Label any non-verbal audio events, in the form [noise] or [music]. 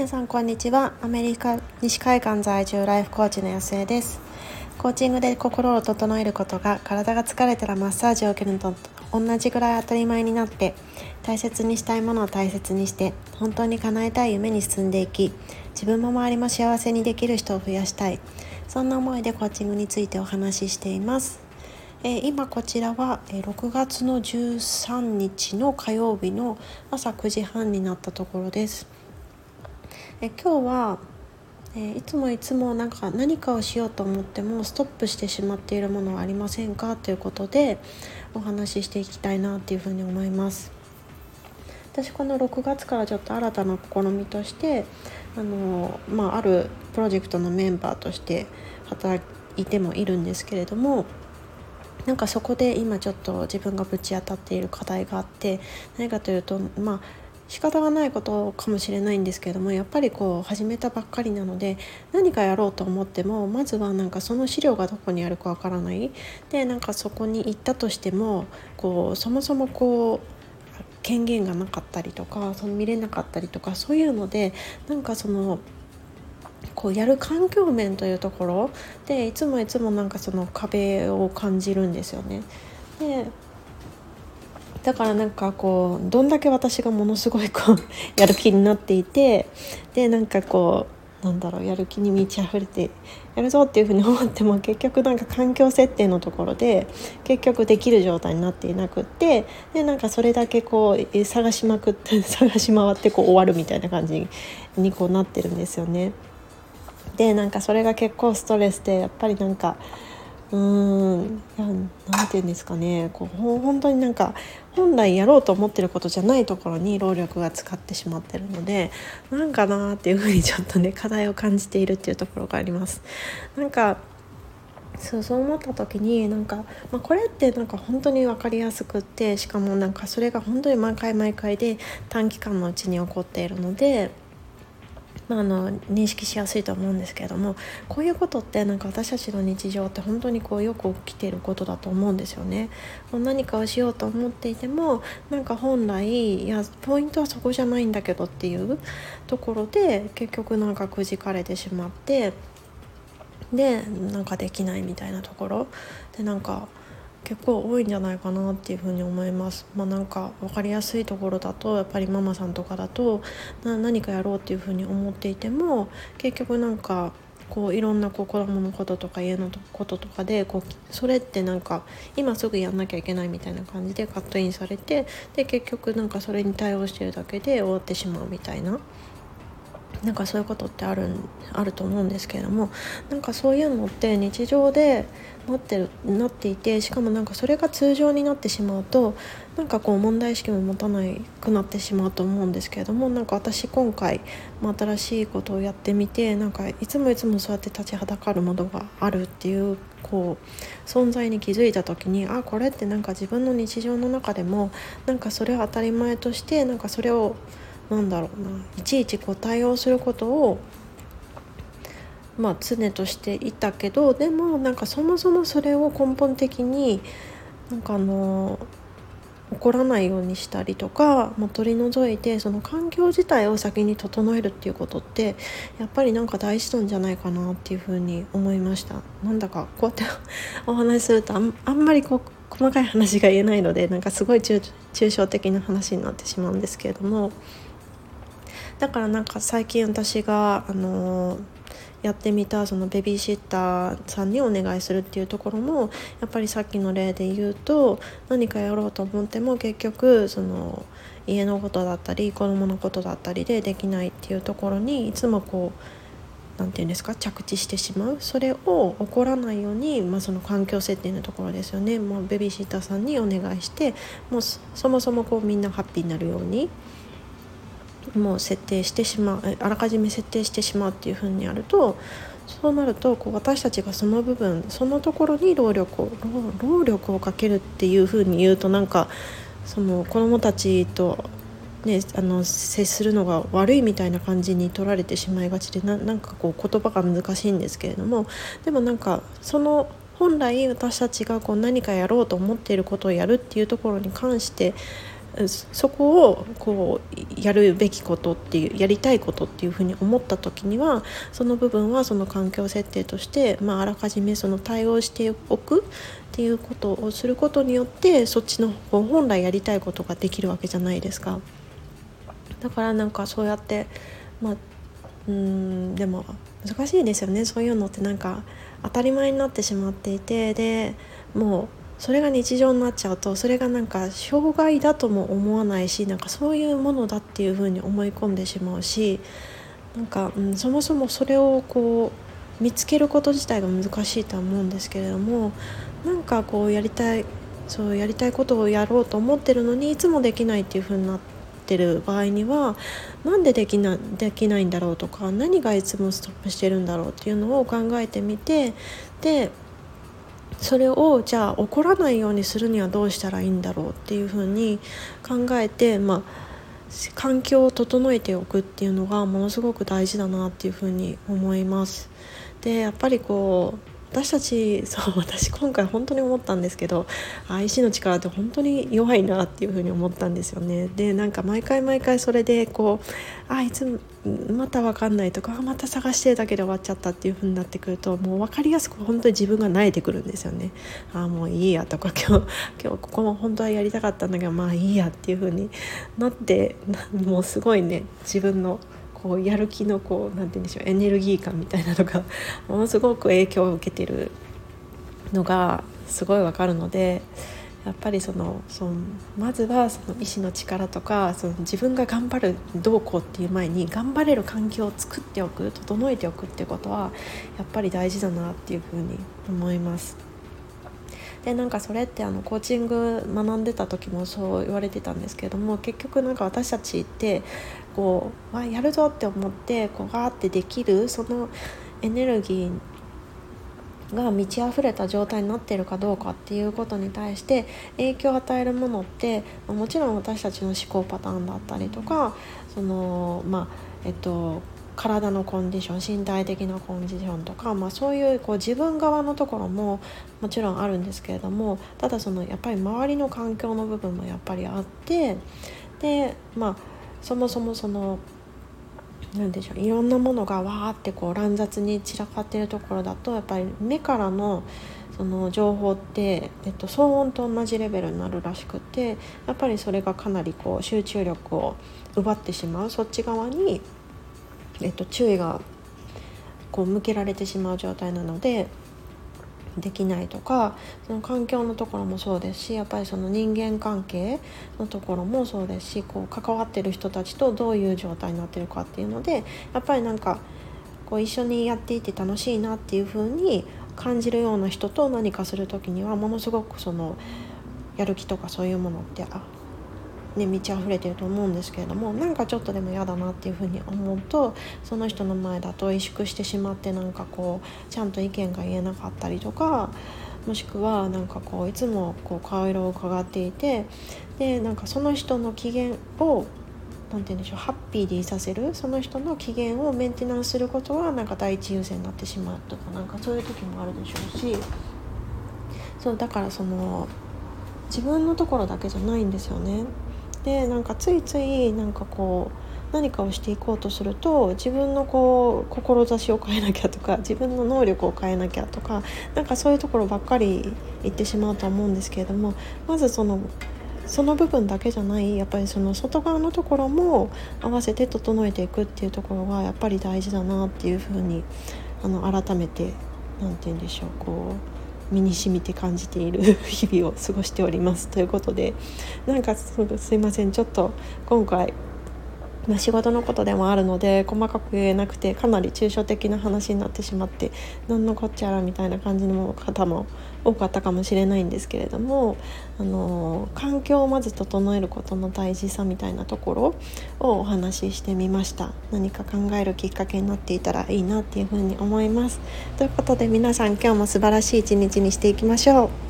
皆さんこんにちは。アメリカ西海岸在住ライフコーチの安江です。コーチングで心を整えることが体が疲れたらマッサージを受けるのと同じぐらい当たり前になって大切にしたいものを大切にして本当に叶えたい夢に進んでいき自分も周りも幸せにできる人を増やしたい。そんな思いでコーチングについてお話ししています。えー、今こちらは、え、6月の13日の火曜日の朝9時半になったところです。え今日は、えいつもいつもなんか何かをしようと思ってもストップしてしまっているものはありませんか？ということでお話ししていきたいなっていうふうに思います。私この6月からちょっと新たな試みとしてあの、まあ、あるプロジェクトのメンバーとして働いてもいるんですけれどもなんかそこで今ちょっと自分がぶち当たっている課題があって何かというとまあ仕方がないことかもしれないんですけどもやっぱりこう始めたばっかりなので何かやろうと思ってもまずはなんかその資料がどこにあるかわからないでなんかそこに行ったとしてもこうそもそもこう権限がなかったりとかその見れなかったりとかそういうのでなんかそのこうやる環境面というところでいつもいつもなんかその壁を感じるんですよね。でだからなんかこうどんだけ私がものすごいこうやる気になっていてでなんかこうなんだろうやる気に満ち溢れてやるぞっていうふうに思っても結局なんか環境設定のところで結局できる状態になっていなくってでなんかそれだけこう探しまくって [laughs] 探し回ってこう終わるみたいな感じにこうなってるんですよね。でなんかそれが結構ストレスでやっぱりなんかうん何て言うんですかねこう本当になんか本来やろうと思ってることじゃないところに労力が使ってしまってるのでなんかなっていうふうにちょっとね課題を感じているっていうところがあります。なんかそうそう思った時になんか、まあ、これってなんか本当に分かりやすくってしかもなんかそれが本当に毎回毎回で短期間のうちに起こっているのでまあ、あの認識しやすいと思うんですけれどもこういうことってなんか私たちの日常って本当にこうよく起きていることだと思うんですよね。何かをしようと思っていてもなんか本来いやポイントはそこじゃないんだけどっていうところで結局なんかくじかれてしまってでなんかできないみたいなところでなんか結構多いんじゃないかなっていうふに思います。まあ、なんか分かりやすいところだとやっぱりママさんとかだと何かやろうっていうふうに思っていても結局なんかこういろんなこう子供のこととか家のこととかでこうそれってなんか今すぐやんなきゃいけないみたいな感じでカットインされてで結局なんかそれに対応してるだけで終わってしまうみたいな。なんかそういうことってあるあると思うんですけれどもなんかそういうのって日常でなってるなっていてしかもなんかそれが通常になってしまうとなんかこう問題意識も持たなくなってしまうと思うんですけれどもなんか私今回、まあ、新しいことをやってみてなんかいつもいつもそうやって立ちはだかるものがあるっていうこう存在に気づいた時にあこれってなんか自分の日常の中でもなんかそれを当たり前としてなんかそれをなんだろうな。いちいちこう対応することをまあ常としていたけどでもなんかそもそもそれを根本的になんかあの起こらないようにしたりとか、まあ、取り除いてその環境自体を先に整えるっていうことってやっぱりなんか大事なんじゃないかなっていうふうに思いました。なんだかこうやって [laughs] お話しするとあんあんまりこう細かい話が言えないのでなんかすごい抽象的な話になってしまうんですけれども。だからなんか最近私があのやってみたそのベビーシッターさんにお願いするっていうところもやっぱりさっきの例で言うと何かやろうと思っても結局その家のことだったり子供のことだったりでできないっていうところにいつもこう何て言うんですか着地してしまう。それを起こらないように、まあ、その環境設定のところですよね。もうベビーシッターさんにお願いしてもうそもそもこうみんなハッピーになるようにもう設定してしまうあらかじめ設定してしまうっていうふうにやるとそうなるとこう私たちがその部分そのところに労力を労力をかけるっていうふうに言うとなんかその子どもたちと、ね、あの接するのが悪いみたいな感じに取られてしまいがちでななんかこう言葉が難しいんですけれどもでもなんかその本来私たちがこう何かやろうと思っていることをやるっていうところに関してそこをこうやるべきことっていうやりたいことっていうふうに思った時にはその部分はその環境設定として、まあ、あらかじめその対応しておくっていうことをすることによってそっちの本来やりたいことができるわけじゃないですか。だからなんかそうやってまあうんでも難しいですよねそういうのってなんか当たり前になってしまっていてでもうそれが日常になっちゃうとそれがなんか障害だとも思わないしなんかそういうものだっていうふうに思い込んでしまうしなんか、うん、そもそもそれをこう見つけること自体が難しいとは思うんですけれどもなんかこうやりたいそうやりたいことをやろうと思ってるのにいつもできないっていうふうになってる場合にはなんでできなできないんだろうとか何がいつもストップしてるんだろうっていうのを考えてみてでそれをじゃあ怒らないようにするにはどうしたらいいんだろうっていうふうに考えて、まあ、環境を整えておくっていうのがものすごく大事だなっていうふうに思います。でやっぱりこう私たち [laughs] そう私今回本当に思ったんですけど意志の力って本当に弱いなっていうふうに思ったんですよね。でなんか毎回毎回それでこうあいつまた分かんないとかまた探してだけで終わっちゃったっていう風になってくるともう分かりやすく本当に自分が慣れてくるんですよね。ああもういいやとか [laughs] 今日今日ここも本当はやりたかったんだけどまあいいやっていう風になってもうすごいね自分のこうやる気のこうなんて言うんでしょうエネルギー感みたいなのが [laughs] ものすごく影響を受けてるのがすごいわかるのでやっぱりそのそのまずはその意志の力とかその自分が頑張るどうこうっていう前に頑張れる環境を作っておく整えておくっていうことはやっぱり大事だなっていうふうに思います。でなんかそれってあのコーチング学んでた時もそう言われてたんですけども結局なんか私たちってこうわやるぞって思ってこうガーってできるそのエネルギーが満ち溢れた状態になってるかどうかっていうことに対して影響を与えるものってもちろん私たちの思考パターンだったりとかそのまあえっと体のコンディション身体的なコンディションとか、まあ、そういうこう自分側のところももちろんあるんですけれどもただそのやっぱり周りの環境の部分もやっぱりあってでまあそもそもその何でしょういろんなものがわーってこう乱雑に散らかってるところだとやっぱり目からのその情報って、えっと、騒音と同じレベルになるらしくてやっぱりそれがかなりこう集中力を奪ってしまう。そっち側に、えっと、注意がこう向けられてしまう状態なのでできないとかその環境のところもそうですしやっぱりその人間関係のところもそうですしこう関わってる人たちとどういう状態になってるかっていうのでやっぱりなんかこう一緒にやっていて楽しいなっていう風に感じるような人と何かする時にはものすごくそのやる気とかそういうものってあね、満ち溢れてると思うんですけれどもなんかちょっとでも嫌だなっていうふうに思うとその人の前だと萎縮してしまってなんかこうちゃんと意見が言えなかったりとかもしくはなんかこういつもこう顔色を伺っていてでなんかその人の機嫌を何て言うんでしょうハッピーでいさせるその人の機嫌をメンテナンスすることはなんか第一優先になってしまうとかなんかそういう時もあるでしょうしそうだからその自分のところだけじゃないんですよね。でなんかついついなんかこう何かをしていこうとすると自分のこう志を変えなきゃとか自分の能力を変えなきゃとかなんかそういうところばっかり言ってしまうとは思うんですけれどもまずそのその部分だけじゃないやっぱりその外側のところも合わせて整えていくっていうところがやっぱり大事だなっていうふうにあの改めて何て言うんでしょうこう身に染みて感じている [laughs] 日々を過ごしております。ということでなんかすいません。ちょっと今回ま、仕事のことでもあるので細かく言えなくてかなり抽象的な話になってしまって何のこっちゃらみたいな感じの方も多かったかもしれないんですけれどもあの環境をまず整えることの大事さみたいなところをお話ししてみました。何か考えるきっかけになっていたらいいなっていうふうに思います。ということで皆さん今日も素晴らしい一日にしていきましょう。